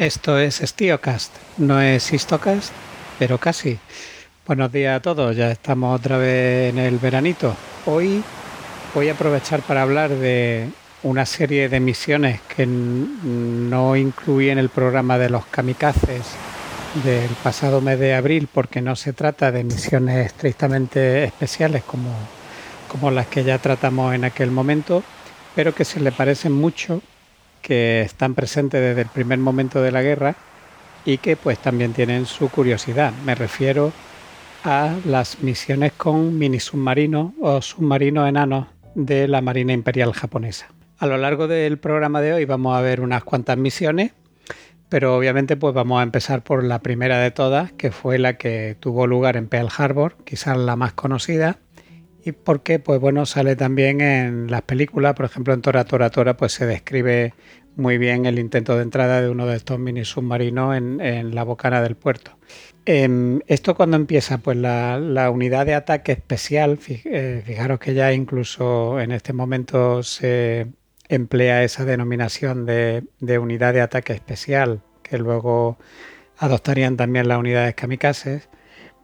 Esto es StioCast, no es Histocast, pero casi. Buenos días a todos, ya estamos otra vez en el veranito. Hoy voy a aprovechar para hablar de una serie de misiones que no incluí en el programa de los kamikazes del pasado mes de abril porque no se trata de misiones estrictamente especiales como, como las que ya tratamos en aquel momento, pero que se le parecen mucho, que están presentes desde el primer momento de la guerra y que pues también tienen su curiosidad. Me refiero a las misiones con mini submarinos o submarinos enanos de la Marina Imperial japonesa. A lo largo del programa de hoy vamos a ver unas cuantas misiones, pero obviamente pues vamos a empezar por la primera de todas, que fue la que tuvo lugar en Pearl Harbor, quizás la más conocida, y porque pues bueno sale también en las películas, por ejemplo en Tora Tora Tora pues se describe muy bien el intento de entrada de uno de estos mini submarinos en, la bocana del puerto. Em, esto cuando empieza, pues la, unidad de ataque especial, eh, fijaros que ya incluso en este momento se emplea esa denominación de, unidad de ataque especial, que luego adoptarían también las unidades kamikazes.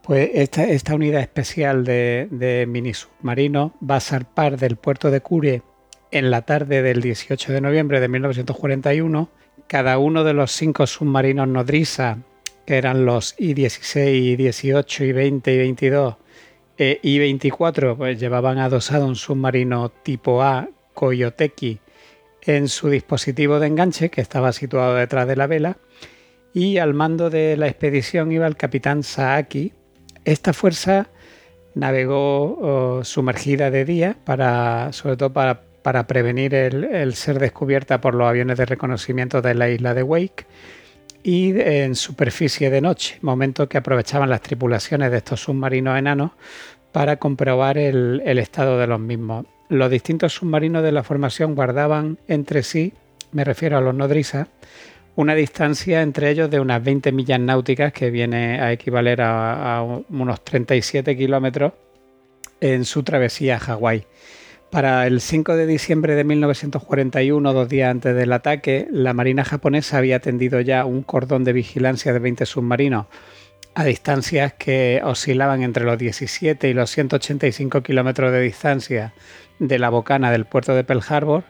Pues esta, unidad especial de, de mini submarinos va a zarpar del puerto de Cure en la tarde del 18 de noviembre de 1941, cada uno de los cinco submarinos nodriza, que eran los I-16, I-18, I-20 y 22, e I-24, pues llevaban adosado un submarino tipo A, Koyoteki, en su dispositivo de enganche, que estaba situado detrás de la vela, y al mando de la expedición iba el capitán Saaki. Esta fuerza navegó oh, sumergida de día, para, sobre todo para prevenir el, ser descubierta por los aviones de reconocimiento de la isla de Wake y en superficie de noche, momento que aprovechaban las tripulaciones de estos submarinos enanos para comprobar el, estado de los mismos. Los distintos submarinos de la formación guardaban entre sí, me refiero a los nodrizas, una distancia entre ellos de unas 20 millas náuticas que viene a equivaler a, a unos 37 kilómetros en su travesía a Hawái. Para el 5 de diciembre de 1941, dos días antes del ataque, la Marina japonesa había tendido ya un cordón de vigilancia de 20 submarinos a distancias que oscilaban entre los 17 y los 185 kilómetros de distancia de la bocana del puerto de Pearl Harbor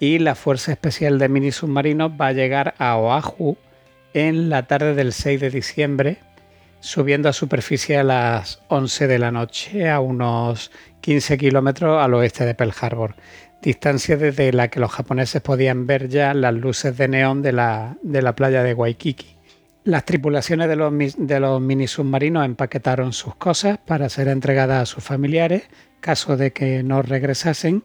y la Fuerza Especial de Mini Submarinos va a llegar a Oahu en la tarde del 6 de diciembre, subiendo a superficie a las 11 de la noche a unos 15 kilómetros al oeste de Pearl Harbor, distancia desde la que los japoneses podían ver ya las luces de neón de la, playa de Waikiki. Las tripulaciones de los, de los mini submarinos empaquetaron sus cosas para ser entregadas a sus familiares, caso de que no regresasen.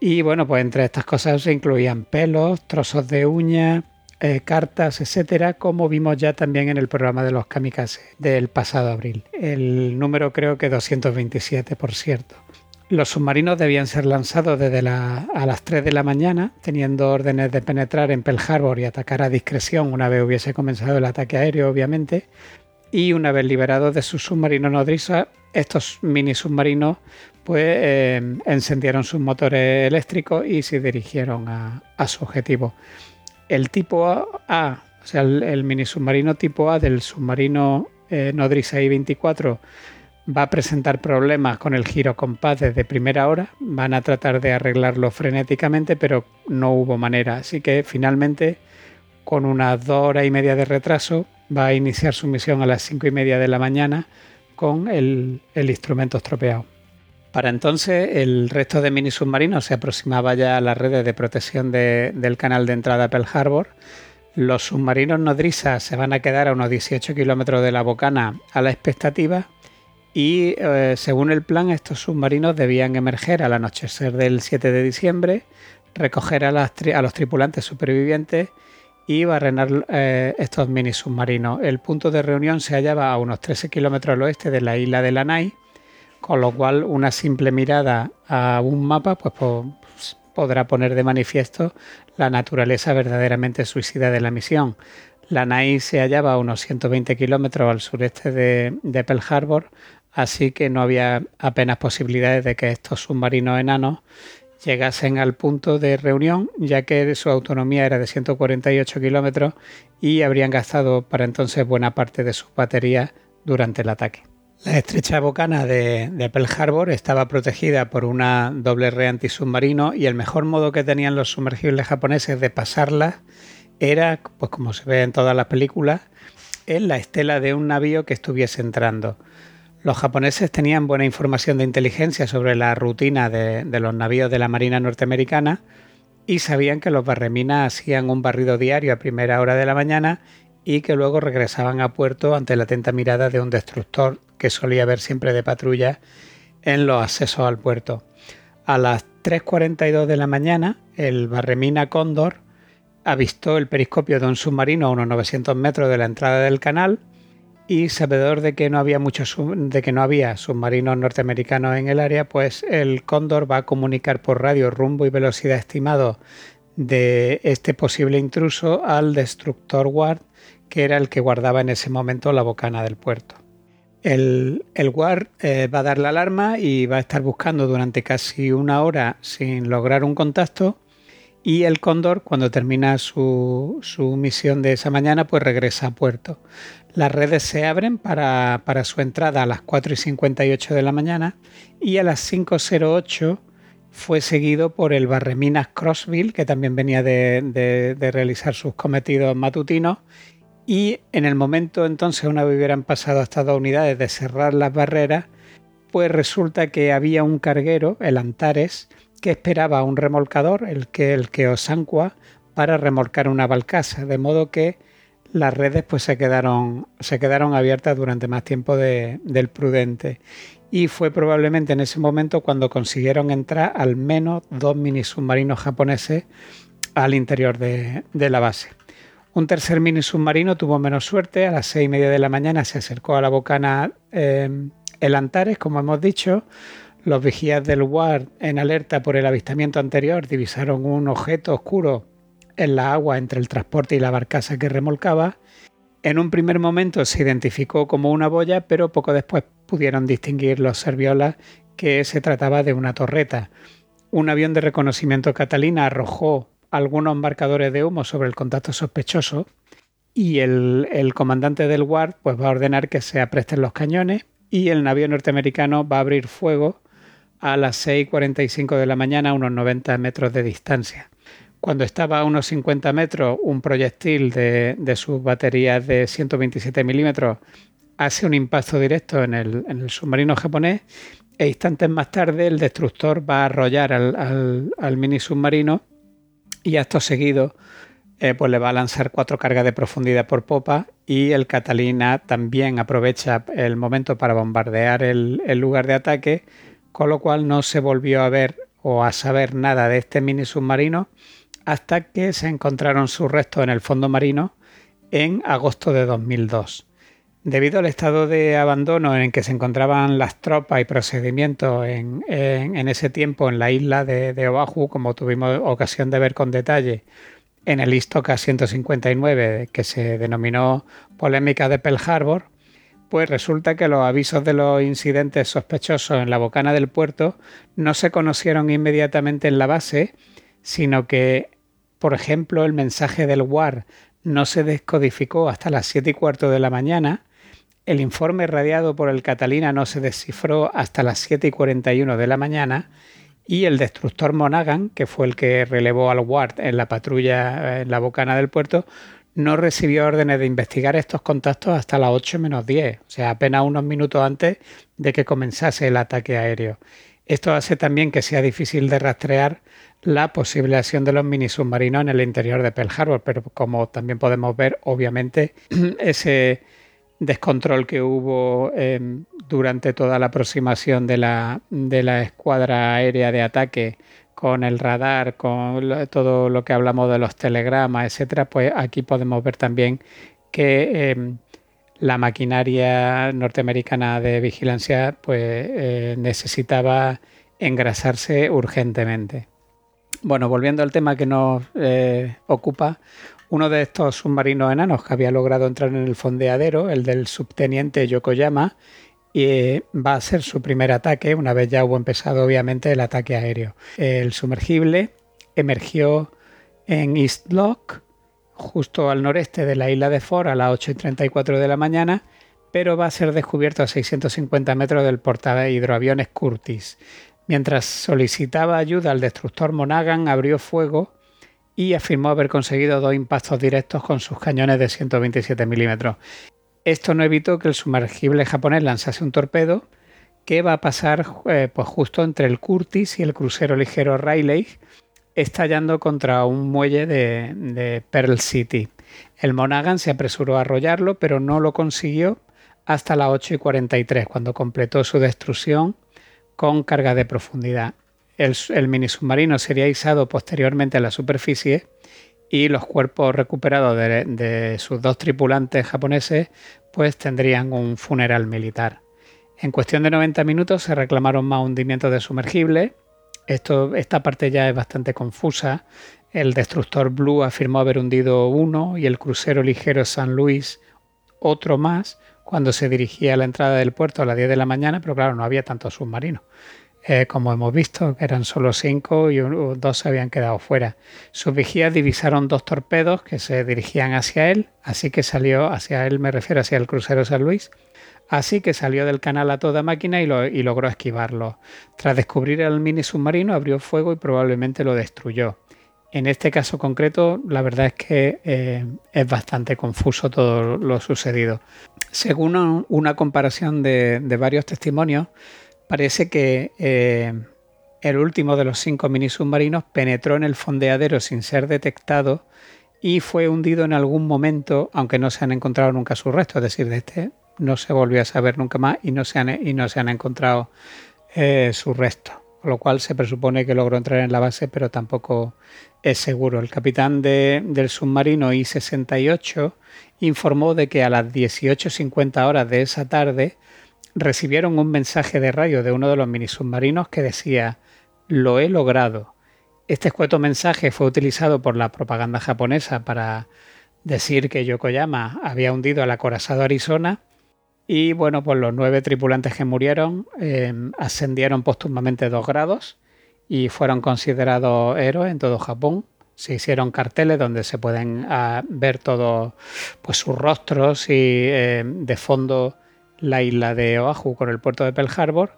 Y bueno, pues entre estas cosas se incluían pelos, trozos de uña, eh, cartas, etcétera, como vimos ya también en el programa de los kamikazes del pasado abril. El número creo que 227, por cierto. Los submarinos debían ser lanzados desde a las 3 de la mañana, teniendo órdenes de penetrar en Pearl Harbor y atacar a discreción una vez hubiese comenzado el ataque aéreo, obviamente. Y una vez liberados de su submarino nodriza, estos mini submarinos pues eh, encendieron sus motores eléctricos y se dirigieron a, su objetivo el tipo A, o sea, el, mini submarino tipo A del submarino eh, nodriza I-24 va a presentar problemas con el giro compás desde primera hora. Van a tratar de arreglarlo frenéticamente, pero no hubo manera. Así que finalmente, con unas dos horas y media de retraso, va a iniciar su misión a las cinco y media de la mañana con el instrumento estropeado. Para entonces, el resto de mini submarinos se aproximaba ya a las redes de protección del canal de entrada a Pearl Harbor. Los submarinos nodrizas se van a quedar a unos 18 kilómetros de la bocana a la expectativa y eh, según el plan estos submarinos debían emerger al anochecer del 7 de diciembre, recoger a, los tripulantes supervivientes y barrenar eh, estos mini submarinos. El punto de reunión se hallaba a unos 13 kilómetros al oeste de la isla de Lanai con lo cual una simple mirada a un mapa pues, podrá poner de manifiesto la naturaleza verdaderamente suicida de la misión. La NAI se hallaba a unos 120 kilómetros al sureste de, Pearl Harbor, así que no había apenas posibilidades de que estos submarinos enanos llegasen al punto de reunión, ya que su autonomía era de 148 kilómetros y habrían gastado para entonces buena parte de sus baterías durante el ataque. La estrecha bocana de, Pearl Harbor estaba protegida por una doble red antisubmarino y el mejor modo que tenían los sumergibles japoneses de pasarla era, pues como se ve en todas las películas, en la estela de un navío que estuviese entrando. Los japoneses tenían buena información de inteligencia sobre la rutina de, los navíos de la Marina norteamericana y sabían que los barreminas hacían un barrido diario a primera hora de la mañana y que luego regresaban a puerto ante la atenta mirada de un destructor que solía haber siempre de patrulla en los accesos al puerto. A las 3.42 de la mañana, el barremina Cóndor avistó el periscopio de un submarino a unos 900 metros de la entrada del canal y sabedor de que no había muchos de que no había submarinos norteamericanos en el área, pues el Cóndor va a comunicar por radio rumbo y velocidad estimado de este posible intruso al destructor Ward, que era el que guardaba en ese momento la bocana del puerto. El, el Ward eh, va a dar la alarma y va a estar buscando durante casi una hora sin lograr un contacto y el Cóndor, cuando termina su, misión de esa mañana, pues regresa a puerto. Las redes se abren para, su entrada a las 4 y 58 de la mañana y a las 5.08 fue seguido por el Barreminas Crossville, que también venía de, realizar sus cometidos matutinos. Y en el momento entonces, una vez hubieran pasado estas dos unidades de cerrar las barreras, pues resulta que había un carguero, el Antares, que esperaba un remolcador, el que, el que para remolcar una balcasa, de modo que las redes pues se quedaron, se quedaron abiertas durante más tiempo del prudente. Y fue probablemente en ese momento cuando consiguieron entrar al menos dos mini submarinos japoneses al interior de, la base. Un tercer mini submarino tuvo menos suerte, a las seis y media de la mañana se acercó a la bocana eh, el Antares, como hemos dicho, los vigías del WAR, en alerta por el avistamiento anterior, divisaron un objeto oscuro en la agua entre el transporte y la barcaza que remolcaba. En un primer momento se identificó como una boya, pero poco después pudieron distinguir los serviolas que se trataba de una torreta. Un avión de reconocimiento Catalina arrojó algunos marcadores de humo sobre el contacto sospechoso y el, comandante del WAR pues, va a ordenar que se apresten los cañones y el navío norteamericano va a abrir fuego a las 6.45 de la mañana a unos 90 metros de distancia. Cuando estaba a unos 50 metros, un proyectil de, sus baterías de 127 milímetros hace un impacto directo en el, submarino japonés e instantes más tarde el destructor va a arrollar al, mini submarino y acto seguido eh, pues le va a lanzar cuatro cargas de profundidad por popa y el Catalina también aprovecha el momento para bombardear el lugar de ataque con lo cual no se volvió a ver o a saber nada de este mini submarino hasta que se encontraron sus restos en el fondo marino en agosto de 2002. Debido al estado de abandono en el que se encontraban las tropas y procedimientos en, ese tiempo en la isla de, Oahu, como tuvimos ocasión de ver con detalle en el Istoka 159, que se denominó Polémica de Pearl Harbor, pues resulta que los avisos de los incidentes sospechosos en la bocana del puerto no se conocieron inmediatamente en la base, sino que, por ejemplo, el mensaje del WAR no se descodificó hasta las 7 y cuarto de la mañana, el informe radiado por el Catalina no se descifró hasta las 7 y 41 de la mañana, y el destructor Monaghan, que fue el que relevó al WAR en la patrulla en la bocana del puerto, no recibió órdenes de investigar estos contactos hasta las 8 menos 10, o sea, apenas unos minutos antes de que comenzase el ataque aéreo. Esto hace también que sea difícil de rastrear la posible acción de los mini submarinos en el interior de Pearl Harbor, pero como también podemos ver, obviamente, ese descontrol que hubo em, durante toda la aproximación de la, de la escuadra aérea de ataque con el radar, con todo lo que hablamos de los telegramas, etcétera, pues aquí podemos ver también que em, la maquinaria norteamericana de vigilancia pues eh, necesitaba engrasarse urgentemente. Bueno, volviendo al tema que nos eh, ocupa, uno de estos submarinos enanos que había logrado entrar en el fondeadero, el del subteniente Yokoyama, y eh, va a ser su primer ataque, una vez ya hubo empezado obviamente el ataque aéreo. El sumergible emergió en East Lock, justo al noreste de la isla de Ford, a las 8 y 34 de la mañana, pero va a ser descubierto a 650 metros del portal hidroaviones Curtis. Mientras solicitaba ayuda al destructor Monaghan, abrió fuego y afirmó haber conseguido dos impactos directos con sus cañones de 127 milímetros. Esto no evitó que el sumergible japonés lanzase un torpedo que va a pasar eh, pues justo entre el Curtis y el crucero ligero Rayleigh, estallando contra un muelle de, de Pearl City. El Monaghan se apresuró a arrollarlo, pero no lo consiguió hasta las 8 y 43, cuando completó su destrucción con carga de profundidad. El, el mini submarino sería izado posteriormente a la superficie y los cuerpos recuperados de, sus dos tripulantes japoneses pues tendrían un funeral militar. En cuestión de 90 minutos se reclamaron más hundimientos de sumergible. Esto, esta parte ya es bastante confusa. El destructor Blue afirmó haber hundido uno y el crucero ligero San Luis otro más cuando se dirigía a la entrada del puerto a las 10 de la mañana, pero claro, no había tantos submarinos. Eh, como hemos visto, eran solo cinco y dos se habían quedado fuera. Sus vigías divisaron dos torpedos que se dirigían hacia él, así que salió hacia él, me refiero hacia el crucero San Luis, así que salió del canal a toda máquina y, logró esquivarlo. Tras descubrir el mini submarino, abrió fuego y probablemente lo destruyó. En este caso concreto, la verdad es que eh, es bastante confuso todo lo sucedido. Según una comparación de varios testimonios, parece que eh, el último de los cinco mini submarinos penetró en el fondeadero sin ser detectado y fue hundido en algún momento, aunque no se han encontrado nunca sus restos, es decir, de este no se volvió a saber nunca más y no se han, y no se han encontrado eh, sus restos, con lo cual se presupone que logró entrar en la base, pero tampoco es seguro. El capitán del submarino I-68 informó de que a las 18.50 horas de esa tarde recibieron un mensaje de radio de uno de los mini submarinos que decía lo he logrado. Este escueto mensaje fue utilizado por la propaganda japonesa para decir que Yokoyama había hundido al acorazado Arizona y bueno, pues los nueve tripulantes que murieron em, ascendieron póstumamente dos grados y fueron considerados héroes en todo Japón. Se hicieron carteles donde se pueden ah, ver todos pues, sus rostros y em, de fondo la isla de Oahu con el puerto de Pearl Harbor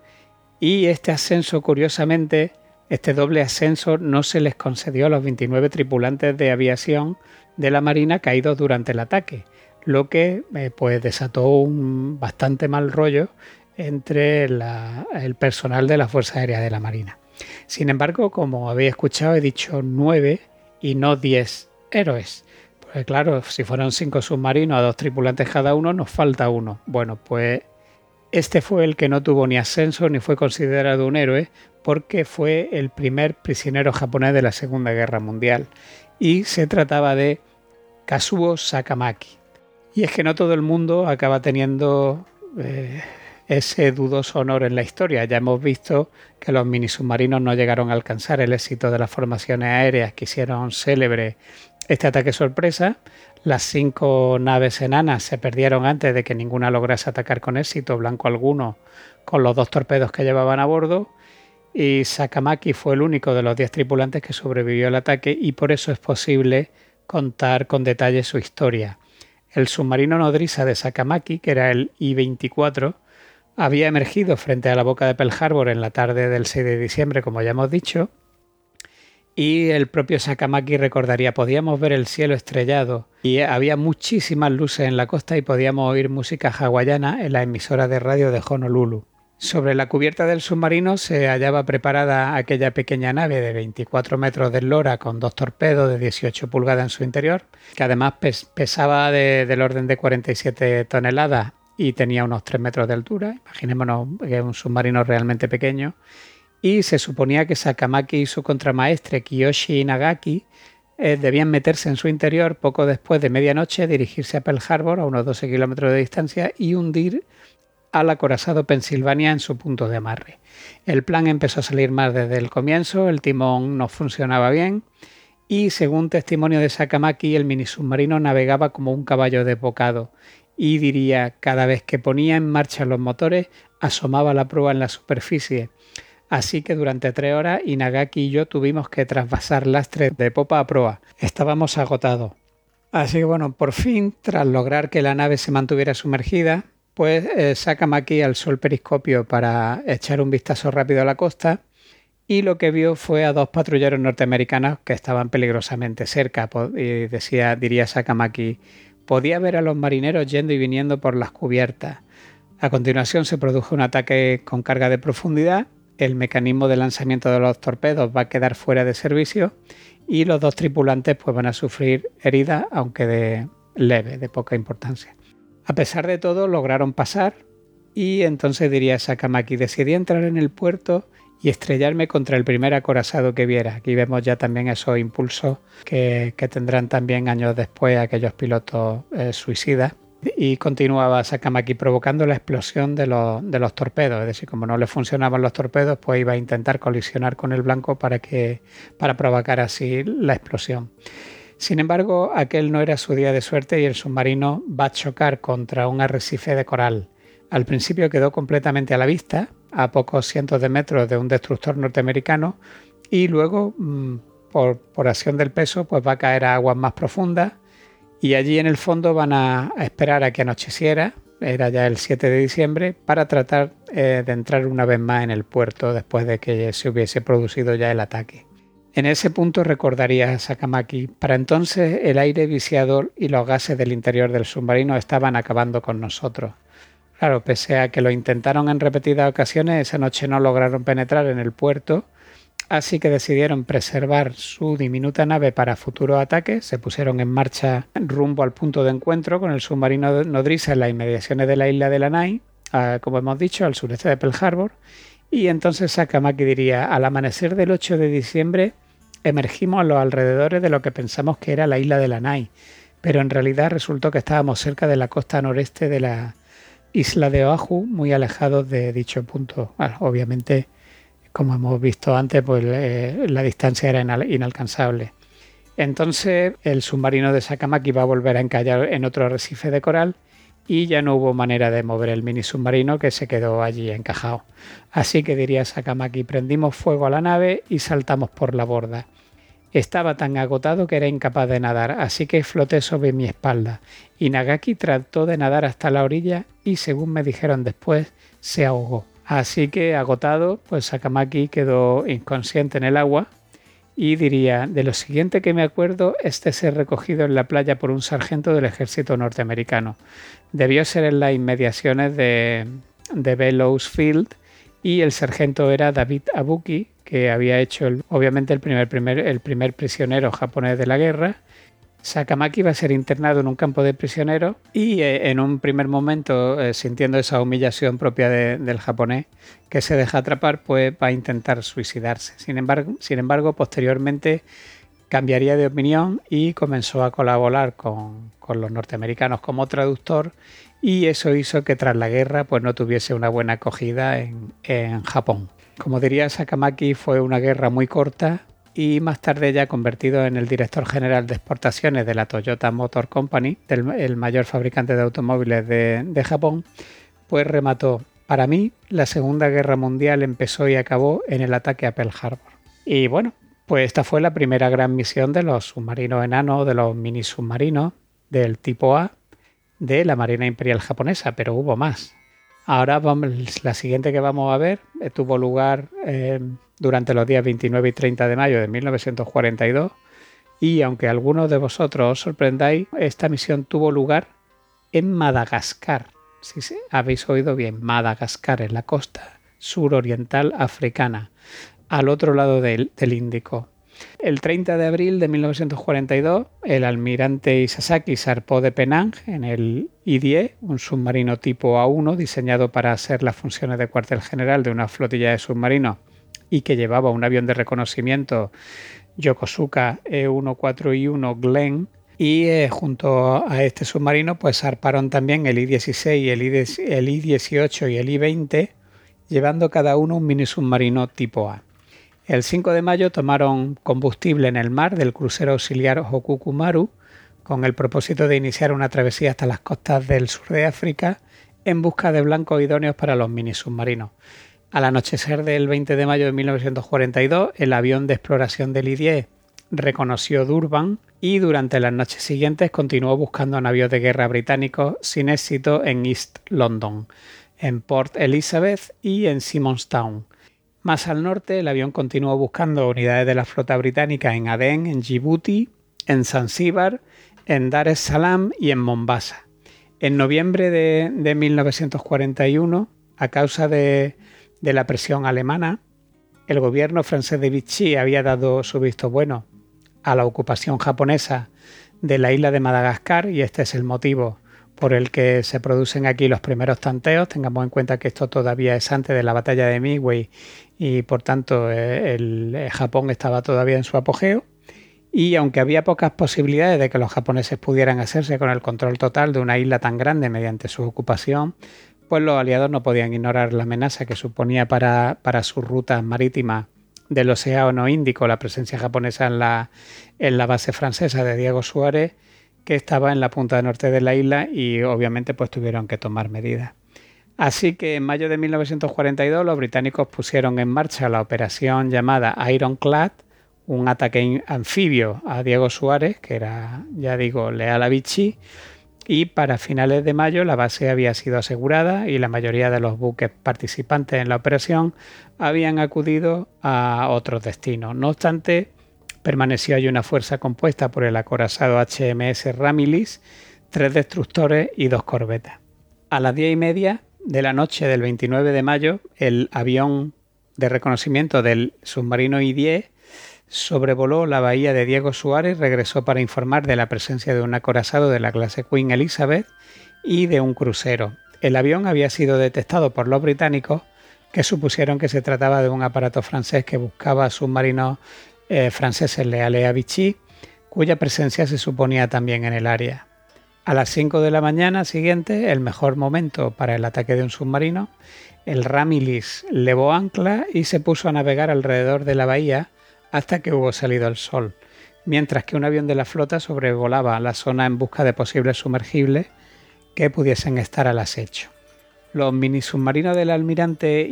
y este ascenso, curiosamente, este doble ascenso no se les concedió a los 29 tripulantes de aviación de la Marina caídos durante el ataque, lo que eh, pues desató un bastante mal rollo entre el personal de la Fuerza Aérea de la Marina. Sin embargo, como habéis escuchado, he dicho nueve y no diez héroes. Pues claro, si fueron cinco submarinos a dos tripulantes cada uno, nos falta uno. Bueno, pues este fue el que no tuvo ni ascenso ni fue considerado un héroe porque fue el primer prisionero japonés de la Segunda Guerra Mundial y se trataba de Kazuo Sakamaki. Y es que no todo el mundo acaba teniendo eh, ese dudoso honor en la historia. Ya hemos visto que los mini submarinos no llegaron a alcanzar el éxito de las formaciones aéreas que hicieron célebre este ataque sorpresa. Las cinco naves enanas se perdieron antes de que ninguna lograse atacar con éxito, blanco alguno, con los dos torpedos que llevaban a bordo. Y Sakamaki fue el único de los diez tripulantes que sobrevivió al ataque y por eso es posible contar con detalle su historia. El submarino nodriza de Sakamaki, que era el I-24, había emergido frente a la boca de Pearl Harbor en la tarde del 6 de diciembre, como ya hemos dicho, y el propio Sakamaki recordaría, podíamos ver el cielo estrellado y había muchísimas luces en la costa y podíamos oír música hawaiana en la emisora de radio de Honolulu. Sobre la cubierta del submarino se hallaba preparada aquella pequeña nave de 24 metros de eslora con dos torpedos de 18 pulgadas en su interior, que además pesaba del orden de 47 toneladas y tenía unos 3 metros de altura. Imaginémonos que es un submarino realmente pequeño y se suponía que Sakamaki y su contramaestre Kiyoshi Nagaki eh, debían meterse en su interior poco después de medianoche, dirigirse a Pearl Harbor a unos 12 kilómetros de distancia y hundir al acorazado Pensilvania en su punto de amarre. El plan empezó a salir más desde el comienzo, el timón no funcionaba bien y según testimonio de Sakamaki el mini submarino navegaba como un caballo desbocado y diría cada vez que ponía en marcha los motores asomaba la proa en la superficie. Así que durante tres horas Inagaki y yo tuvimos que trasvasar lastre de popa a proa. Estábamos agotados. Así que bueno, por fin, tras lograr que la nave se mantuviera sumergida, pues eh, Sakamaki alzó el periscopio para echar un vistazo rápido a la costa y lo que vio fue a dos patrulleros norteamericanos que estaban peligrosamente cerca. Decía, diría Sakamaki, podía ver a los marineros yendo y viniendo por las cubiertas. A continuación se produjo un ataque con carga de profundidad, el mecanismo de lanzamiento de los torpedos va a quedar fuera de servicio y los dos tripulantes pues, van a sufrir heridas, aunque de leve, de poca importancia. A pesar de todo, lograron pasar y entonces diría Sakamaki, decidí entrar en el puerto y estrellarme contra el primer acorazado que viera. Aquí vemos ya también esos impulsos que, tendrán también años después aquellos pilotos eh, suicidas. Y continuaba Sakamaki provocando la explosión de los, de los, torpedos. Es decir, como no le funcionaban los torpedos, pues iba a intentar colisionar con el blanco para, que, para provocar así la explosión. Sin embargo, aquel no era su día de suerte y el submarino va a chocar contra un arrecife de coral. Al principio quedó completamente a la vista, a pocos cientos de metros de un destructor norteamericano y luego mm, por, acción del peso pues va a caer a aguas más profundas y allí en el fondo van a, esperar a que anocheciera, era ya el 7 de diciembre, para tratar eh, de entrar una vez más en el puerto después de que se hubiese producido ya el ataque. En ese punto recordaría a Sakamaki, para entonces el aire viciador y los gases del interior del submarino estaban acabando con nosotros. Claro, pese a que lo intentaron en repetidas ocasiones, esa noche no lograron penetrar en el puerto, así que decidieron preservar su diminuta nave para futuros ataques, se pusieron en marcha rumbo al punto de encuentro con el submarino nodriza en las inmediaciones de la isla de Lanai, como hemos dicho, al sureste de Pearl Harbor, y entonces Sakamaki diría, al amanecer del 8 de diciembre emergimos a los alrededores de lo que pensamos que era la isla de Lanai, pero en realidad resultó que estábamos cerca de la costa noreste de la isla de Oahu, muy alejados de dicho punto. obviamente, como hemos visto antes, pues eh, la distancia era inalcanzable. Entonces el submarino de Sakamaki va a volver a encallar en otro arrecife de coral y ya no hubo manera de mover el mini submarino que se quedó allí encajado. Así que diría Sakamaki, prendimos fuego a la nave y saltamos por la borda. Estaba tan agotado que era incapaz de nadar, así que floté sobre mi espalda, y Nagaki trató de nadar hasta la orilla y, según me dijeron después, se ahogó. Así que, agotado, pues Sakamaki quedó inconsciente en el agua y diría, de lo siguiente que me acuerdo es de ser recogido en la playa por un sargento del ejército norteamericano. Debió ser en las inmediaciones de, de Bellows Field y el sargento era David Abuki, que había hecho obviamente el primer, primer, el primer prisionero japonés de la guerra. Sakamaki va a ser internado en un campo de prisioneros y eh, en un primer momento, eh, sintiendo esa humillación propia del japonés que se deja atrapar, pues va a intentar suicidarse. Sin embargo, sin embargo posteriormente cambiaría de opinión y comenzó a colaborar con, con, los norteamericanos como traductor y eso hizo que tras la guerra pues no tuviese una buena acogida en, en Japón. Como diría Sakamaki, fue una guerra muy corta y más tarde ya convertido en el director general de exportaciones de la Toyota Motor Company, el mayor fabricante de automóviles de, Japón, pues remató. Para mí, la Segunda Guerra Mundial empezó y acabó en el ataque a Pearl Harbor. Y bueno, pues esta fue la primera gran misión de los submarinos enanos, de los mini submarinos del tipo A de la Marina Imperial japonesa, pero hubo más. Ahora vamos, la siguiente que vamos a ver eh, tuvo lugar eh, durante los días 29 y 30 de mayo de 1942 y aunque algunos de vosotros os sorprendáis, esta misión tuvo lugar en Madagascar. Si habéis oído bien, Madagascar, en la costa suroriental africana, al otro lado del Índico. El 30 de abril de 1942, el almirante Isasaki zarpó de Penang en el I-10, un submarino tipo A1 diseñado para hacer las funciones de cuartel general de una flotilla de submarinos y que llevaba un avión de reconocimiento Yokosuka E-14I-1 Glenn. Y eh, junto a este submarino pues zarparon también el I-16, el I-18 y el I-20, llevando cada uno un mini submarino tipo A. El 5 de mayo tomaron combustible en el mar del crucero auxiliar Hokukumaru con el propósito de iniciar una travesía hasta las costas del sur de África en busca de blancos idóneos para los mini submarinos. Al anochecer del 20 de mayo de 1942, el avión de exploración del I-10 reconoció Durban y durante las noches siguientes continuó buscando navíos de guerra británicos sin éxito en East London, en Port Elizabeth y en Simonstown. Más al norte, el avión continuó buscando unidades de la flota británica en Aden, en Djibouti, en Zanzíbar, en Dar es Salaam y en Mombasa. En noviembre de, 1941, a causa de, de la presión alemana, el gobierno francés de Vichy había dado su visto bueno a la ocupación japonesa de la isla de Madagascar y este es el motivo por el que se producen aquí los primeros tanteos. Tengamos en cuenta que esto todavía es antes de la batalla de Midway y por tanto eh, el, eh, Japón estaba todavía en su apogeo. Y aunque había pocas posibilidades de que los japoneses pudieran hacerse con el control total de una isla tan grande mediante su ocupación, pues los aliados no podían ignorar la amenaza que suponía para, para sus rutas marítimas del Océano Índico la presencia japonesa en la, en la base francesa de Diego Suárez, que estaba en la punta norte de la isla y obviamente pues tuvieron que tomar medidas. Así que en mayo de 1942 los británicos pusieron en marcha la operación llamada Ironclad, un ataque anfibio a Diego Suárez, que era, ya digo, leal a Vichy, y para finales de mayo la base había sido asegurada y la mayoría de los buques participantes en la operación habían acudido a otros destinos. No obstante, permaneció allí una fuerza compuesta por el acorazado HMS Ramilis, tres destructores y dos corbetas. A las diez y media de la noche del 29 de mayo, el avión de reconocimiento del submarino I-10 sobrevoló la bahía de Diego Suárez regresó para informar de la presencia de un acorazado de la clase Queen Elizabeth y de un crucero. El avión había sido detectado por los británicos que supusieron que se trataba de un aparato francés que buscaba submarinos eh, franceses leales a Vichy, cuya presencia se suponía también en el área. A las 5 de la mañana siguiente, el mejor momento para el ataque de un submarino, el Ramilis levó ancla y se puso a navegar alrededor de la bahía hasta que hubo salido el sol, mientras que un avión de la flota sobrevolaba la zona en busca de posibles sumergibles que pudiesen estar al acecho. Los mini submarinos del almirante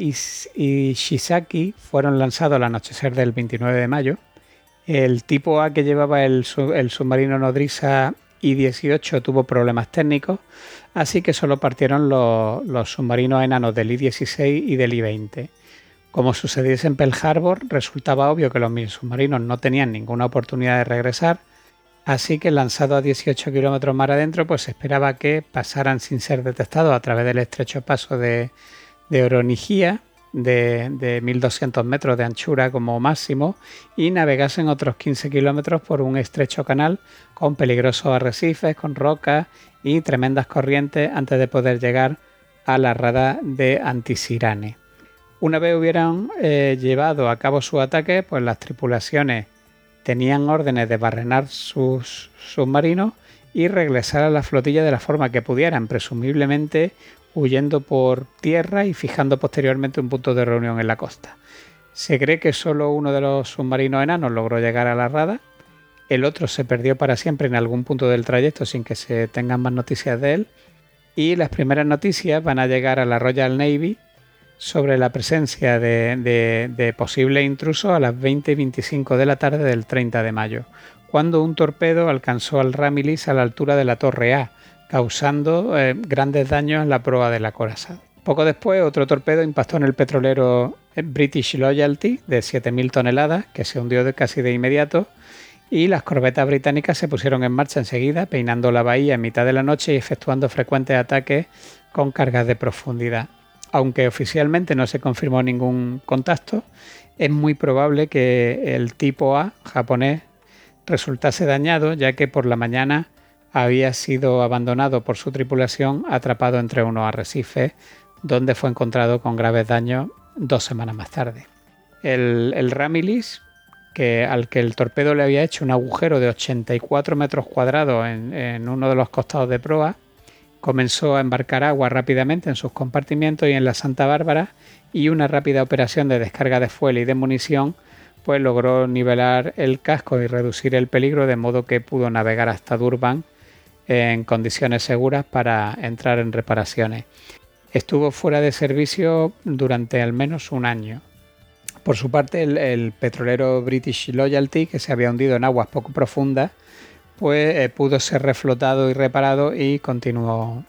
Ishisaki fueron lanzados al anochecer del 29 de mayo. El tipo A que llevaba el, submarino nodriza I-18 tuvo problemas técnicos, así que solo partieron los, submarinos enanos del I-16 y del I-20. Como sucediese en Pearl Harbor, resultaba obvio que los mini submarinos no tenían ninguna oportunidad de regresar, así que lanzado a 18 kilómetros mar adentro, pues esperaba que pasaran sin ser detectados a través del estrecho paso de, de Oronigía, de, de, 1200 metros de anchura como máximo, y navegasen otros 15 kilómetros por un estrecho canal con peligrosos arrecifes, con rocas y tremendas corrientes antes de poder llegar a la rada de Antisirane. Una vez hubieran eh, llevado a cabo su ataque, pues las tripulaciones tenían órdenes de barrenar sus submarinos y regresar a la flotilla de la forma que pudieran, presumiblemente huyendo por tierra y fijando posteriormente un punto de reunión en la costa. Se cree que solo uno de los submarinos enanos logró llegar a la rada, el otro se perdió para siempre en algún punto del trayecto sin que se tengan más noticias de él, y las primeras noticias van a llegar a la Royal Navy sobre la presencia de, de, posibles intrusos a las 20 y 25 de la tarde del 30 de mayo, cuando un torpedo alcanzó al Ramilis a la altura de la Torre A, causando eh, grandes daños en la proa de la coraza. Poco después, otro torpedo impactó en el petrolero British Loyalty de 7.000 toneladas, que se hundió de casi de inmediato, y las corbetas británicas se pusieron en marcha enseguida, peinando la bahía en mitad de la noche y efectuando frecuentes ataques con cargas de profundidad aunque oficialmente no se confirmó ningún contacto, es muy probable que el tipo A japonés resultase dañado, ya que por la mañana había sido abandonado por su tripulación atrapado entre unos arrecifes, donde fue encontrado con graves daños dos semanas más tarde. El, Ramilis, que, al que el torpedo le había hecho un agujero de 84 metros cuadrados en, en uno de los costados de proa, comenzó a embarcar agua rápidamente en sus compartimientos y en la Santa Bárbara y una rápida operación de descarga de fuel y de munición pues logró nivelar el casco y reducir el peligro de modo que pudo navegar hasta Durban en condiciones seguras para entrar en reparaciones. Estuvo fuera de servicio durante al menos un año. Por su parte, el, petrolero British Loyalty, que se había hundido en aguas poco profundas, pues eh, pudo ser reflotado y reparado y continuó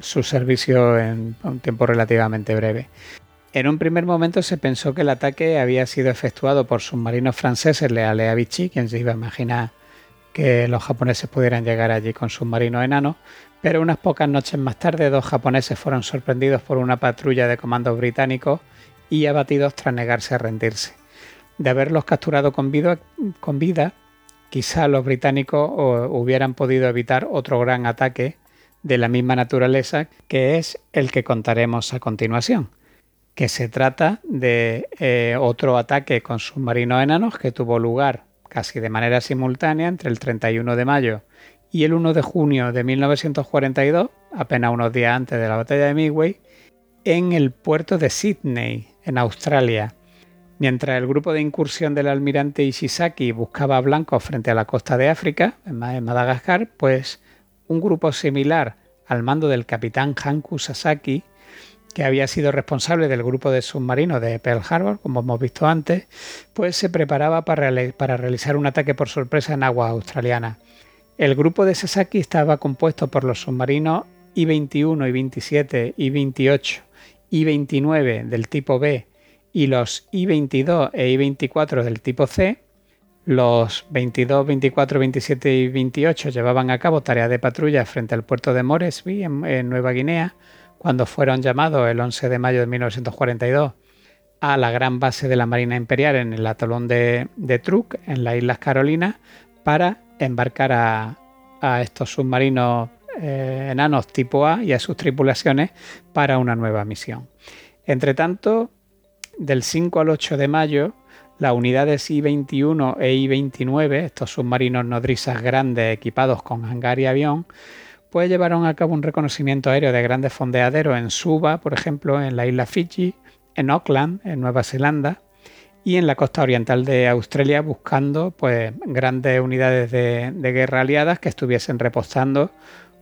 su servicio en un tiempo relativamente breve. En un primer momento se pensó que el ataque había sido efectuado por submarinos franceses leales a Vichy, quien se iba a imaginar que los japoneses pudieran llegar allí con submarinos enanos, pero unas pocas noches más tarde dos japoneses fueron sorprendidos por una patrulla de comandos británicos y abatidos tras negarse a rendirse. De haberlos capturado con vida, quizá los británicos hubieran podido evitar otro gran ataque de la misma naturaleza que es el que contaremos a continuación, que se trata de eh, otro ataque con submarinos enanos que tuvo lugar casi de manera simultánea entre el 31 de mayo y el 1 de junio de 1942, apenas unos días antes de la batalla de Midway, en el puerto de Sydney, en Australia. Mientras el grupo de incursión del almirante Ishizaki buscaba blancos frente a la costa de África, en Madagascar, pues un grupo similar al mando del capitán Hanku Sasaki que había sido responsable del grupo de submarinos de Pearl Harbor, como hemos visto antes, pues se preparaba para, realizar un ataque por sorpresa en aguas australianas. El grupo de Sasaki estaba compuesto por los submarinos I-21, I-27, I-28, I-29 del tipo B y los I-22 e I-24 del tipo C. Los 22, 24, 27 y 28 llevaban a cabo tareas de patrulla frente al puerto de Moresby, en Nueva Guinea, cuando fueron llamados el 11 de mayo de 1942 a la gran base de la Marina Imperial en el atolón de, Truk, en las Islas Carolinas, para embarcar a, estos submarinos eh, enanos tipo A y a sus tripulaciones para una nueva misión. Entre tanto, del 5 al 8 de mayo, las unidades I-21 e I-29, estos submarinos nodrizas grandes equipados con hangar y avión, pues llevaron a cabo un reconocimiento aéreo de grandes fondeaderos en Suba, por ejemplo, en la isla Fiji, en Auckland, en Nueva Zelanda, y en la costa oriental de Australia buscando pues, grandes unidades de, guerra aliadas que estuviesen reposando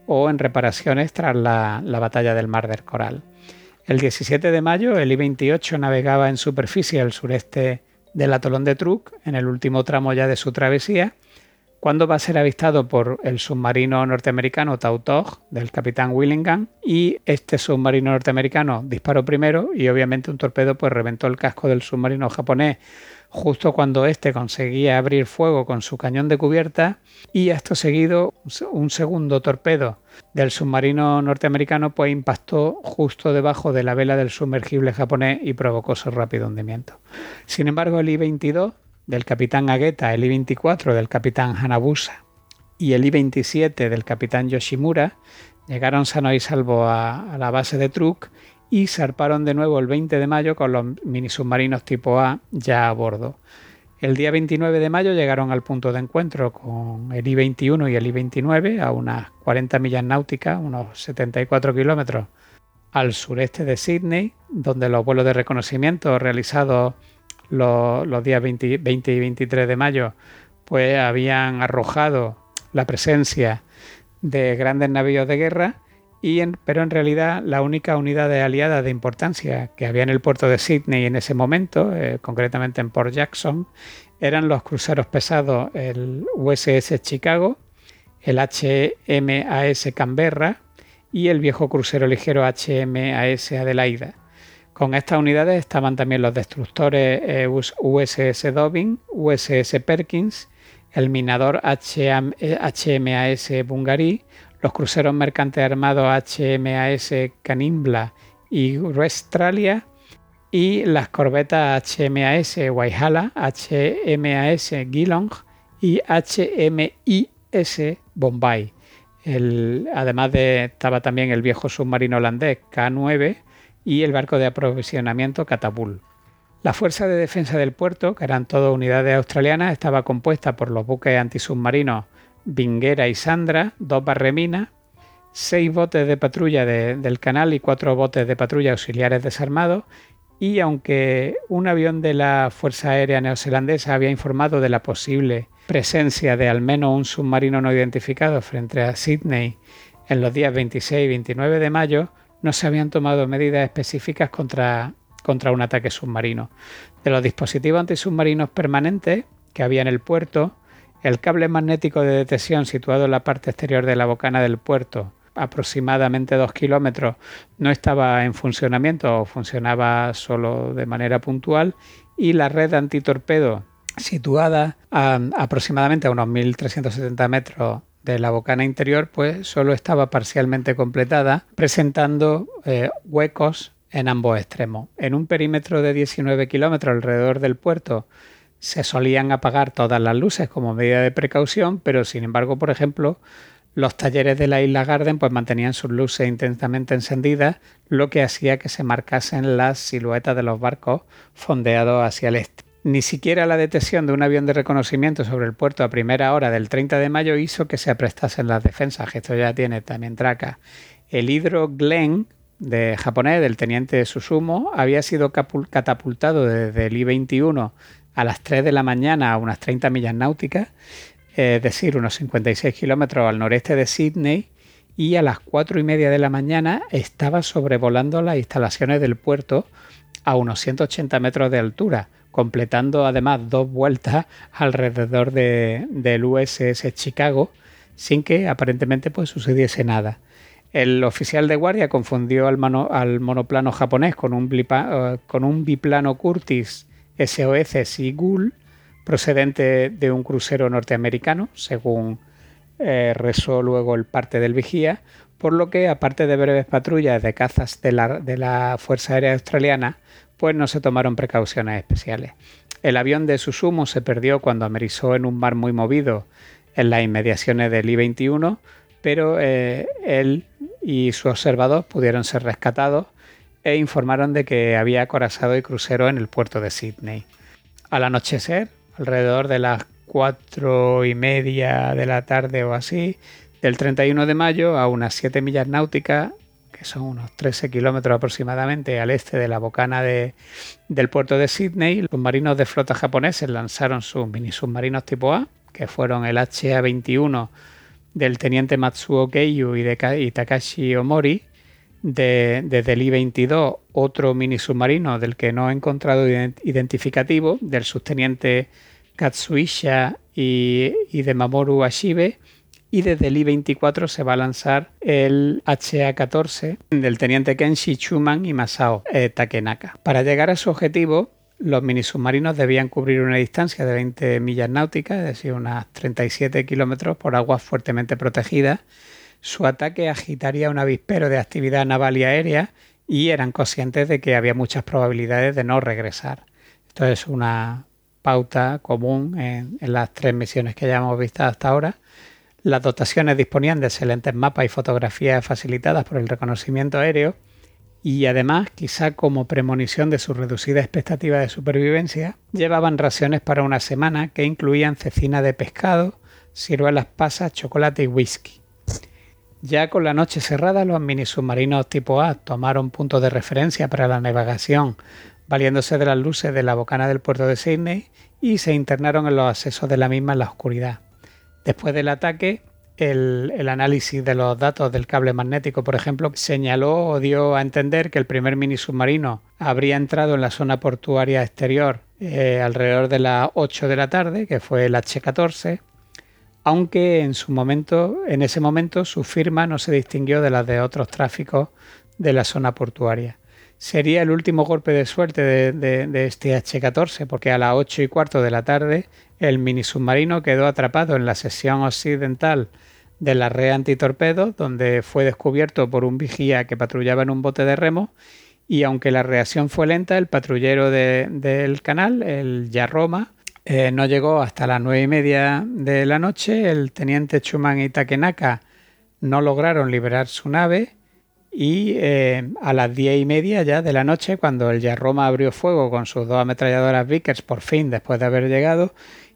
o en reparaciones tras la, la, batalla del Mar del Coral. El 17 de mayo el I-28 navegaba en superficie al sureste del atolón de Truk, en el último tramo ya de su travesía, cuando va a ser avistado por el submarino norteamericano Tautog del capitán Willingham y este submarino norteamericano disparó primero y obviamente un torpedo pues reventó el casco del submarino japonés justo cuando éste conseguía abrir fuego con su cañón de cubierta y esto seguido un segundo torpedo del submarino norteamericano pues impactó justo debajo de la vela del sumergible japonés y provocó su rápido hundimiento. Sin embargo el I-22 del capitán Ageta, el I-24 del capitán Hanabusa y el I-27 del capitán Yoshimura llegaron sano y salvo a, la base de Truk y zarparon de nuevo el 20 de mayo con los minisubmarinos tipo A ya a bordo. El día 29 de mayo llegaron al punto de encuentro con el I-21 y el I-29 a unas 40 millas náuticas, unos 74 kilómetros al sureste de Sydney, donde los vuelos de reconocimiento realizados los, días 20, y 23 de mayo, pues habían arrojado la presencia de grandes navíos de guerra, y pero en realidad la única unidad aliada de importancia que había en el puerto de Sydney en ese momento, eh, concretamente en Port Jackson, eran los cruceros pesados, el USS Chicago, el HMAS Canberra y el viejo crucero ligero HMAS Adelaida. Con estas unidades estaban también los destructores USS eh, Dobbin, USS Perkins, el minador HMAS Bungaree, los cruceros mercantes armados HMAS Canimbla y Australia y las corbetas HMAS Waihala, HMAS Geelong y HMIS Bombay. además de estaba también el viejo submarino holandés K9 y el barco de aprovisionamiento Catapult. La Fuerza de Defensa del Puerto, que eran todas unidades australianas, estaba compuesta por los buques antisubmarinos Vinguera y Sandra, dos barreminas, seis botes de patrulla del canal y cuatro botes de patrulla auxiliares desarmados y aunque un avión de la Fuerza Aérea Neozelandesa había informado de la posible presencia de al menos un submarino no identificado frente a Sydney en los días 26 y 29 de mayo, no se habían tomado medidas específicas contra, contra un ataque submarino. De los dispositivos antisubmarinos permanentes que había en el puerto, el cable magnético de detección situado en la parte exterior de la bocana del puerto, aproximadamente dos kilómetros, no estaba en funcionamiento o funcionaba solo de manera puntual y la red antitorpedo situada a, aproximadamente a unos 1.370 metros de la bocana interior, pues solo estaba parcialmente completada, presentando eh, huecos en ambos extremos. En un perímetro de 19 kilómetros alrededor del puerto se solían apagar todas las luces como medida de precaución, pero sin embargo, por ejemplo, los talleres de la isla Garden pues mantenían sus luces intensamente encendidas, lo que hacía que se marcasen las siluetas de los barcos fondeados hacia el este. Ni siquiera la detección de un avión de reconocimiento sobre el puerto a primera hora del 30 de mayo hizo que se aprestasen las defensas, que esto ya tiene también traca. El hidro Glen de japonés del teniente Susumo había sido catapultado desde el I-21 a las 3 de la mañana a unas 30 millas náuticas es decir, unos 56 kilómetros al noreste de Sydney, y a las 4 y media de la mañana estaba sobrevolando las instalaciones del puerto a unos 180 metros de altura, completando además dos vueltas alrededor de, del USS Chicago, sin que aparentemente pues, sucediese nada. El oficial de guardia confundió al, al monoplano japonés con un, eh, con un biplano Curtis SOS Seagull procedente de un crucero norteamericano, según eh, rezó luego el parte del vigía, por lo que, aparte de breves patrullas de cazas de la, de la Fuerza Aérea Australiana, pues no se tomaron precauciones especiales. El avión de Susumu se perdió cuando amerizó en un mar muy movido en las inmediaciones del I-21, pero eh, él y su observador pudieron ser rescatados e informaron de que había acorazado el crucero en el puerto de Sydney. Al anochecer, alrededor de las cuatro y media de la tarde o así, del 31 de mayo a unas 7 millas náuticas, que son unos 13 kilómetros aproximadamente al este de la bocana de, del puerto de Sydney, los marinos de flota japoneses lanzaron sus mini submarinos tipo A, que fueron el HA-21 del teniente Matsuo Keiyu y, de, y Takashi Omori, de, desde el I-22 otro mini submarino del que no he encontrado identificativo, del subteniente Katsuisha y, de Mamoru Ashibe. Y desde el I-24 se va a lanzar el HA-14 del teniente Kenshi Chuman y Masao eh, Takenaka. Para llegar a su objetivo, los mini submarinos debían cubrir una distancia de 20 millas náuticas, es decir, unas 37 kilómetros por aguas fuertemente protegidas su ataque agitaría un avispero de actividad naval y aérea y eran conscientes de que había muchas probabilidades de no regresar. Esto es una pauta común en, las tres misiones que ya hemos visto hasta ahora. Las dotaciones disponían de excelentes mapas y fotografías facilitadas por el reconocimiento aéreo y además, quizá como premonición de su reducida expectativa de supervivencia, llevaban raciones para una semana que incluían cecina de pescado, ciruelas pasas, chocolate y whisky. Ya con la noche cerrada, los mini submarinos tipo A tomaron puntos de referencia para la navegación, valiéndose de las luces de la bocana del puerto de Sydney y se internaron en los accesos de la misma en la oscuridad. Después del ataque, el, análisis de los datos del cable magnético, por ejemplo, señaló o dio a entender que el primer mini submarino habría entrado en la zona portuaria exterior eh, alrededor de las 8 de la tarde, que fue el H-14, aunque en su momento, en ese momento, su firma no se distinguió de las de otros tráficos de la zona portuaria. Sería el último golpe de suerte de, este H-14, porque a las 8 y cuarto de la tarde el mini submarino quedó atrapado en la sección occidental de la red antitorpedo, donde fue descubierto por un vigía que patrullaba en un bote de remo, y aunque la reacción fue lenta, el patrullero del canal, el Yarroma, eh, no llegó hasta las nueve y media de la noche. El teniente Chuman y Takenaka no lograron liberar su nave y eh, a las diez y media ya de la noche, cuando el Yarroma abrió fuego con sus dos ametralladoras Vickers por fin después de haber llegado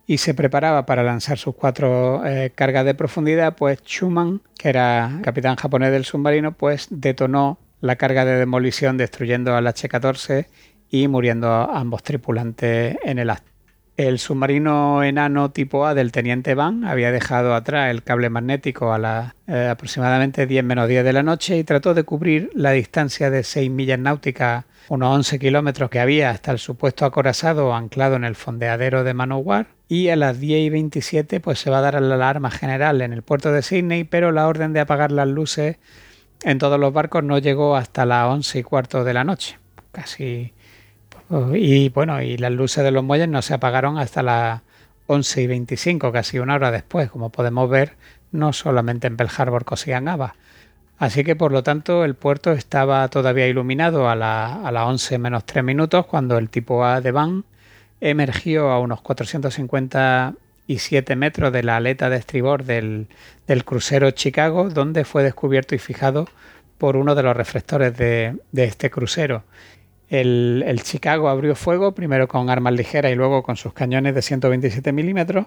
y se preparaba para lanzar sus cuatro eh, cargas de profundidad, pues Chuman, que era capitán japonés del submarino, pues detonó la carga de demolición destruyendo al H-14 y muriendo ambos tripulantes en el acto. El submarino enano tipo A del teniente Van había dejado atrás el cable magnético a las eh, aproximadamente 10 menos 10 de la noche y trató de cubrir la distancia de 6 millas náuticas, unos 11 kilómetros que había hasta el supuesto acorazado anclado en el fondeadero de Manowar. Y a las 10 y 27 pues se va a dar la alarma general en el puerto de Sydney, pero la orden de apagar las luces en todos los barcos no llegó hasta las 11 y cuarto de la noche. Casi y bueno, y las luces de los muelles no se apagaron hasta las 11 y 25, casi una hora después, como podemos ver, no solamente en Pearl Harbor cosían habas. Así que por lo tanto el puerto estaba todavía iluminado a, las 11 menos 3 minutos cuando el tipo A de Van emergió a unos 457 metros de la aleta de estribor del, crucero Chicago, donde fue descubierto y fijado por uno de los reflectores de este crucero. El, Chicago abrió fuego, primero con armas ligeras y luego con sus cañones de 127 milímetros.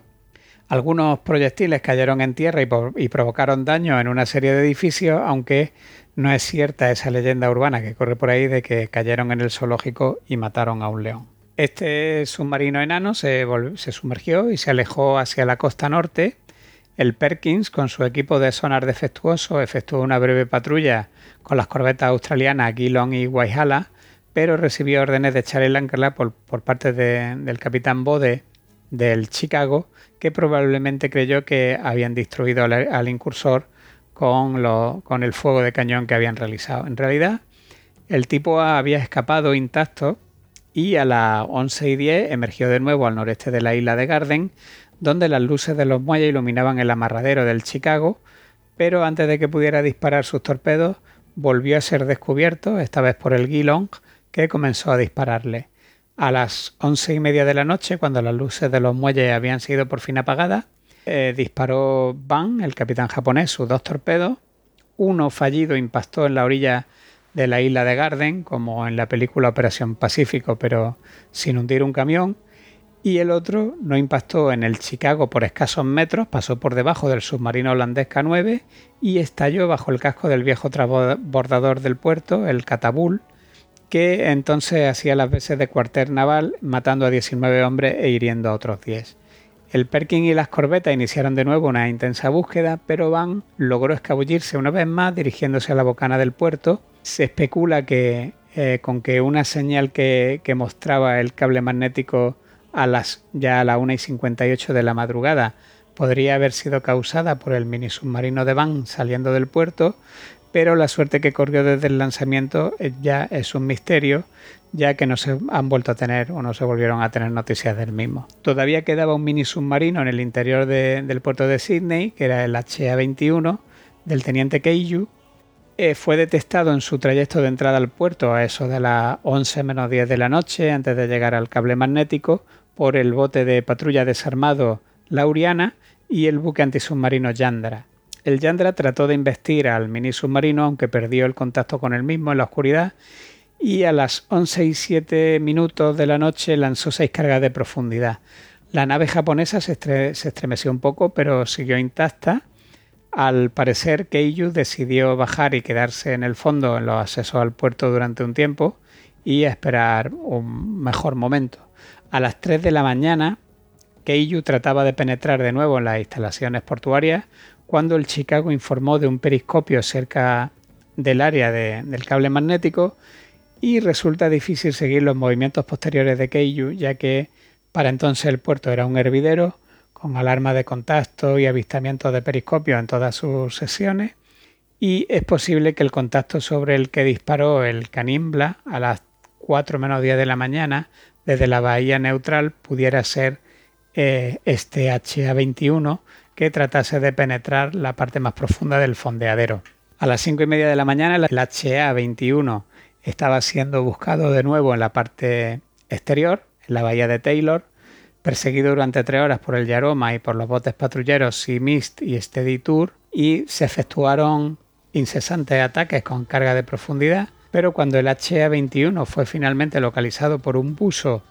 Algunos proyectiles cayeron en tierra y, provocaron daño en una serie de edificios, aunque no es cierta esa leyenda urbana que corre por ahí de que cayeron en el zoológico y mataron a un león. Este submarino enano se, se sumergió y se alejó hacia la costa norte. El Perkins, con su equipo de sonar defectuoso, efectuó una breve patrulla con las corbetas australianas Geelong y Waihala pero recibió órdenes de echar el ancla por, parte del capitán Bode del Chicago, que probablemente creyó que habían destruido al, incursor con, con el fuego de cañón que habían realizado. En realidad, el tipo había escapado intacto y a las 11 y 10 emergió de nuevo al noreste de la isla de Garden, donde las luces de los muelles iluminaban el amarradero del Chicago, pero antes de que pudiera disparar sus torpedos, volvió a ser descubierto, esta vez por el Geelong, que comenzó a dispararle. A las once y media de la noche, cuando las luces de los muelles habían sido por fin apagadas, eh, disparó Van, el capitán japonés, sus dos torpedos. Uno fallido impactó en la orilla de la isla de Garden, como en la película Operación Pacífico, pero sin hundir un camión. Y el otro no impactó en el Chicago por escasos metros, pasó por debajo del submarino holandés K9 y estalló bajo el casco del viejo transbordador del puerto, el Catabul, que entonces hacía las veces de cuartel naval, matando a 19 hombres e hiriendo a otros 10. El Perkin y las corbetas iniciaron de nuevo una intensa búsqueda, pero Van logró escabullirse una vez más dirigiéndose a la bocana del puerto. Se especula que eh, con que una señal que, mostraba el cable magnético a las ya a las 1 y 58 de la madrugada podría haber sido causada por el mini submarino de Van saliendo del puerto, pero la suerte que corrió desde el lanzamiento eh, ya es un misterio, ya que no se han vuelto a tener o no se volvieron a tener noticias del mismo. Todavía quedaba un mini submarino en el interior del puerto de Sydney, que era el HA-21 del teniente Keiyu. Eh, fue detectado en su trayecto de entrada al puerto a eso de las 11 menos 10 de la noche, antes de llegar al cable magnético, por el bote de patrulla desarmado Lauriana y el buque antisubmarino Yandra. El Yandra trató de investir al mini submarino, aunque perdió el contacto con el mismo en la oscuridad, y a las 11 y 7 minutos de la noche lanzó seis cargas de profundidad. La nave japonesa se, estremeció un poco, pero siguió intacta. Al parecer, Keiyu decidió bajar y quedarse en el fondo en los accesos al puerto durante un tiempo y esperar un mejor momento. A las 3 de la mañana, Keiyu trataba de penetrar de nuevo en las instalaciones portuarias cuando el Chicago informó de un periscopio cerca del área del cable magnético y resulta difícil seguir los movimientos posteriores de Keiyu ya que para entonces el puerto era un hervidero con alarma de contacto y avistamiento de periscopio en todas sus sesiones y es posible que el contacto sobre el que disparó el Canimbla a las 4 menos 10 de la mañana desde la bahía neutral pudiera ser eh, este HA-21 que tratase de penetrar la parte más profunda del fondeadero. A las cinco y media de la mañana el HA-21 estaba siendo buscado de nuevo en la parte exterior, en la bahía de Taylor, perseguido durante tres horas por el Yaroma y por los botes patrulleros Sea Mist y Steady Tour, y se efectuaron incesantes ataques con carga de profundidad, pero cuando el HA-21 fue finalmente localizado por un buzo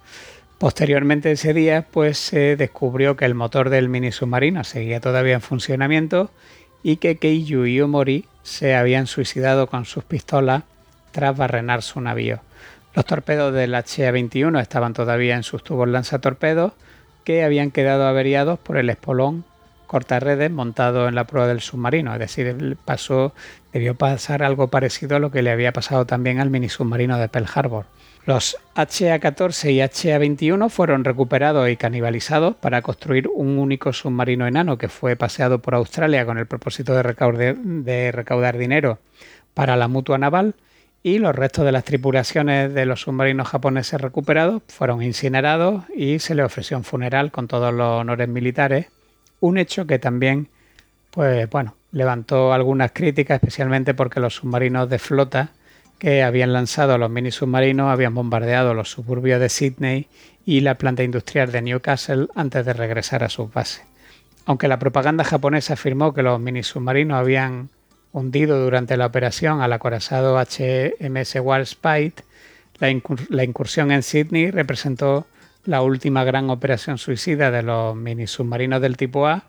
Posteriormente ese día, pues se descubrió que el motor del mini submarino seguía todavía en funcionamiento y que Keiyu y Omori se habían suicidado con sus pistolas tras barrenar su navío. Los torpedos del HA-21 estaban todavía en sus tubos lanzatorpedos que habían quedado averiados por el espolón cortarredes montado en la proa del submarino. Es decir, pasó, debió pasar algo parecido a lo que le había pasado también al mini submarino de Pearl Harbor. Los HA-14 y HA-21 fueron recuperados y canibalizados para construir un único submarino enano que fue paseado por Australia con el propósito de recaudar, de recaudar dinero para la mutua naval y los restos de las tripulaciones de los submarinos japoneses recuperados fueron incinerados y se le ofreció un funeral con todos los honores militares, un hecho que también pues bueno, levantó algunas críticas, especialmente porque los submarinos de flota que habían lanzado los mini submarinos habían bombardeado los suburbios de Sydney y la planta industrial de Newcastle antes de regresar a su base. Aunque la propaganda japonesa afirmó que los mini submarinos habían hundido durante la operación al acorazado HMS Warspite, la, incursión en Sydney representó la última gran operación suicida de los mini submarinos del tipo A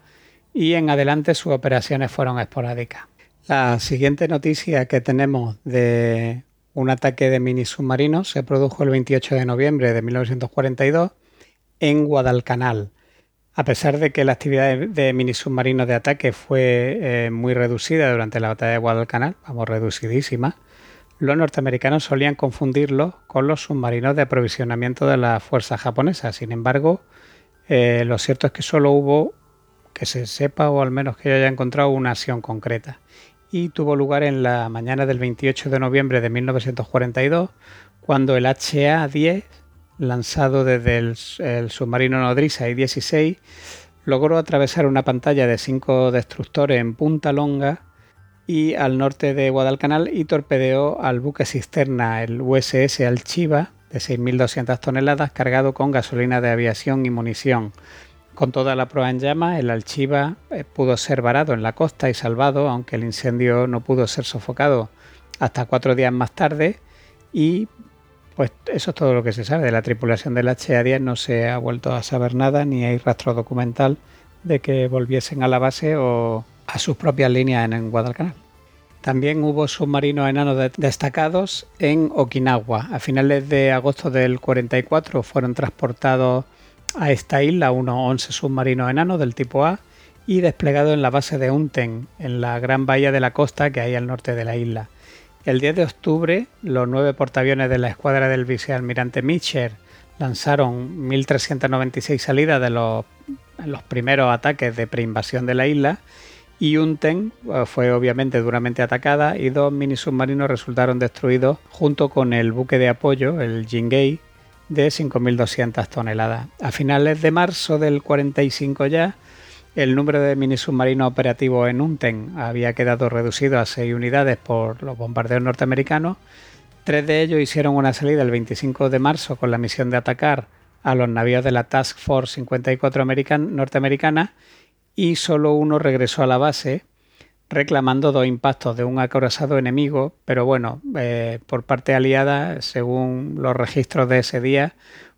y en adelante sus operaciones fueron esporádicas. La siguiente noticia que tenemos de un ataque de mini submarinos se produjo el 28 de noviembre de 1942 en Guadalcanal. A pesar de que la actividad de, mini submarinos de ataque fue eh, muy reducida durante la batalla de Guadalcanal, vamos, reducidísima, los norteamericanos solían confundirlo con los submarinos de aprovisionamiento de las fuerzas japonesas. Sin embargo, eh, lo cierto es que solo hubo, que se sepa o al menos que yo haya encontrado, una acción concreta y tuvo lugar en la mañana del 28 de noviembre de 1942, cuando el HA-10, lanzado desde el, submarino nodriza I-16, logró atravesar una pantalla de cinco destructores en Punta Longa y al norte de Guadalcanal y torpedeó al buque cisterna, el USS Alchiva, de 6.200 toneladas, cargado con gasolina de aviación y munición con toda la proa en llamas, el Alchiva eh, pudo ser varado en la costa y salvado, aunque el incendio no pudo ser sofocado hasta cuatro días más tarde. Y pues eso es todo lo que se sabe de la tripulación del HA-10. No se ha vuelto a saber nada, ni hay rastro documental de que volviesen a la base o a sus propias líneas en, Guadalcanal. También hubo submarinos enanos destacados en Okinawa. A finales de agosto del 44 fueron transportados a esta isla unos 11 submarinos enanos del tipo A y desplegado en la base de Unten, en la gran bahía de la costa que hay al norte de la isla. El 10 de octubre, los nueve portaaviones de la escuadra del vicealmirante Mitchell lanzaron 1.396 salidas de los, los primeros ataques de preinvasión de la isla y Unten eh, fue obviamente duramente atacada y dos mini submarinos resultaron destruidos junto con el buque de apoyo, el Jingei, de 5.200 toneladas. A finales de marzo del 45 ya, el número de mini submarinos operativos en Unten había quedado reducido a 6 unidades por los bombardeos norteamericanos. Tres de ellos hicieron una salida el 25 de marzo con la misión de atacar a los navíos de la Task Force 54 norteamericana y solo uno regresó a la base reclamando dos impactos de un acorazado enemigo, pero bueno, eh, por parte aliada, según los registros de ese día,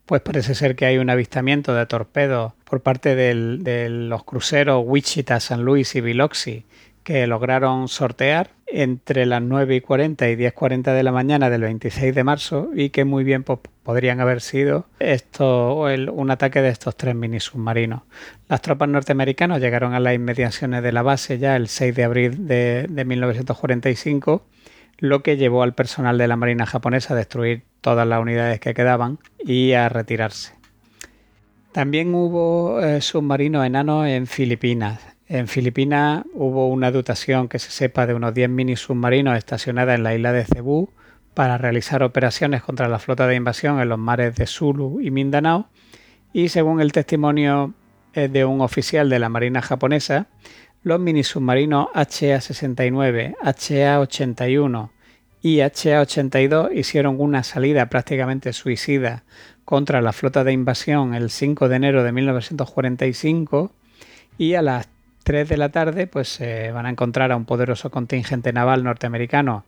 pues parece ser que hay un avistamiento de torpedos por parte de los cruceros Wichita, San Luis y Biloxi que lograron sortear entre las 9 y 40 y 10.40 de la mañana del 26 de marzo y que muy bien pues, podrían haber sido esto, el, un ataque de estos tres mini submarinos. Las tropas norteamericanas llegaron a las inmediaciones de la base ya el 6 de abril de, de 1945, lo que llevó al personal de la Marina japonesa a destruir todas las unidades que quedaban y a retirarse. También hubo eh, submarinos enanos en Filipinas. En Filipinas hubo una dotación que se sepa de unos 10 mini submarinos estacionadas en la isla de Cebú para realizar operaciones contra la flota de invasión en los mares de Sulu y Mindanao y según el testimonio eh, de un oficial de la Marina japonesa, los mini submarinos HA-69, HA-81 y HA-82 hicieron una salida prácticamente suicida contra la flota de invasión el 5 de enero de 1945 y a las 3 de la tarde, pues se van a encontrar a un poderoso contingente naval norteamericano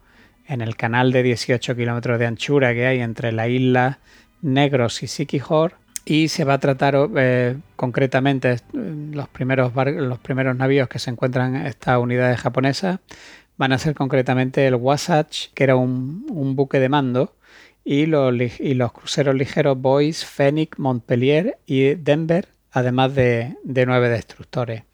en el canal de 18 kilómetros de anchura que hay entre la isla Negros y Sikihor y se va a tratar eh, concretamente los primeros, los primeros navíos que se encuentran en estas unidades japonesas van a ser concretamente el Wasatch, que era un, buque de mando, y los, y los cruceros ligeros Boys, Phoenix, Montpellier y Denver, además de, de nueve destructores.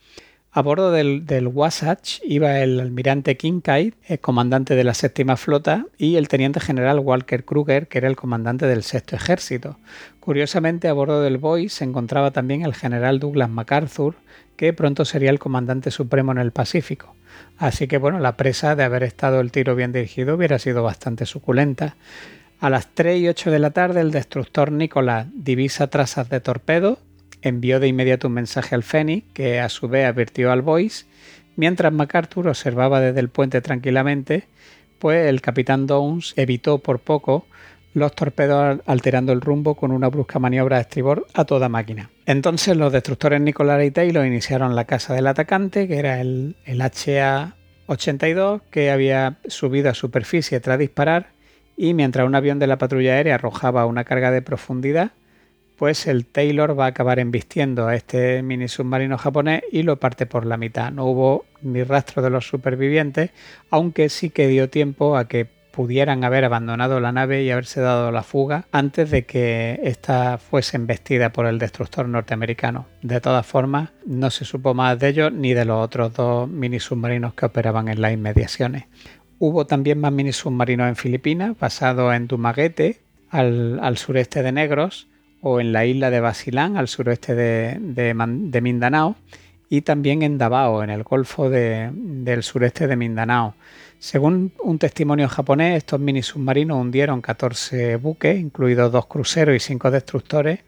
A bordo del, Wasatch iba el almirante Kincaid, comandante de la séptima flota, y el teniente general Walker Kruger, que era el comandante del sexto ejército. Curiosamente, a bordo del Boy se encontraba también el general Douglas MacArthur, que pronto sería el comandante supremo en el Pacífico. Así que bueno, la presa de haber estado el tiro bien dirigido hubiera sido bastante suculenta. A las 3 y 8 de la tarde, el destructor Nicolás divisa trazas de torpedo envió de inmediato un mensaje al Fenix, que a su vez advirtió al Boyce, mientras MacArthur observaba desde el puente tranquilamente, pues el capitán Downs evitó por poco los torpedos alterando el rumbo con una brusca maniobra de estribor a toda máquina. Entonces los destructores Nicolás y Taylor iniciaron la casa del atacante, que era el, el HA-82, que había subido a superficie tras disparar, y mientras un avión de la patrulla aérea arrojaba una carga de profundidad, pues el Taylor va a acabar embistiendo a este mini submarino japonés y lo parte por la mitad. No hubo ni rastro de los supervivientes, aunque sí que dio tiempo a que pudieran haber abandonado la nave y haberse dado la fuga antes de que ésta fuese embestida por el destructor norteamericano. De todas formas, no se supo más de ellos ni de los otros dos mini submarinos que operaban en las inmediaciones. Hubo también más mini submarinos en Filipinas, basados en Dumaguete, al, al sureste de Negros, o en la isla de Basilán, al suroeste de, Mindanao, y también en Davao, en el Golfo del sureste de Mindanao. Según un testimonio japonés, estos mini submarinos hundieron 14 buques, incluidos dos cruceros y cinco destructores,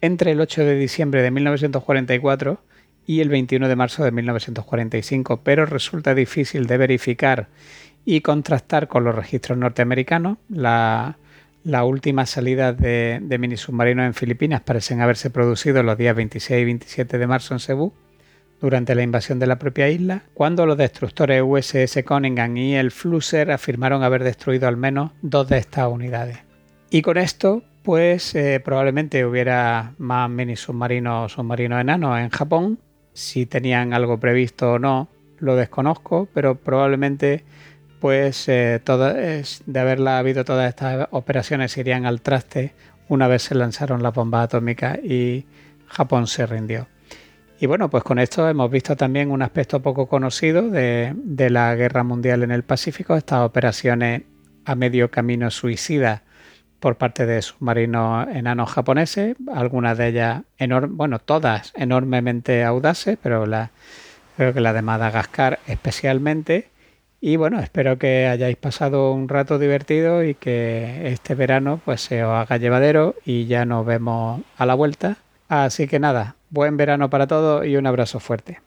entre el 8 de diciembre de 1944 y el 21 de marzo de 1945, pero resulta difícil de verificar y contrastar con los registros norteamericanos. La, las últimas salidas de, mini submarinos en Filipinas parecen haberse producido los días 26 y 27 de marzo en Cebú, durante la invasión de la propia isla, cuando los destructores USS Cunningham y el Flusser afirmaron haber destruido al menos dos de estas unidades. Y con esto, pues eh, probablemente hubiera más mini submarinos submarinos enanos en Japón. Si tenían algo previsto o no, lo desconozco, pero probablemente pues de haberla habido todas estas operaciones irían al traste una vez se lanzaron las bombas atómicas y Japón se rindió. Y bueno, pues con esto hemos visto también un aspecto poco conocido de, la guerra mundial en el Pacífico, estas operaciones a medio camino suicidas por parte de submarinos enanos japoneses, algunas de ellas, bueno, todas enormemente audaces, pero creo que la de Madagascar especialmente, y bueno, espero que hayáis pasado un rato divertido y que este verano pues se os haga llevadero y ya nos vemos a la vuelta. Así que nada, buen verano para todos y un abrazo fuerte.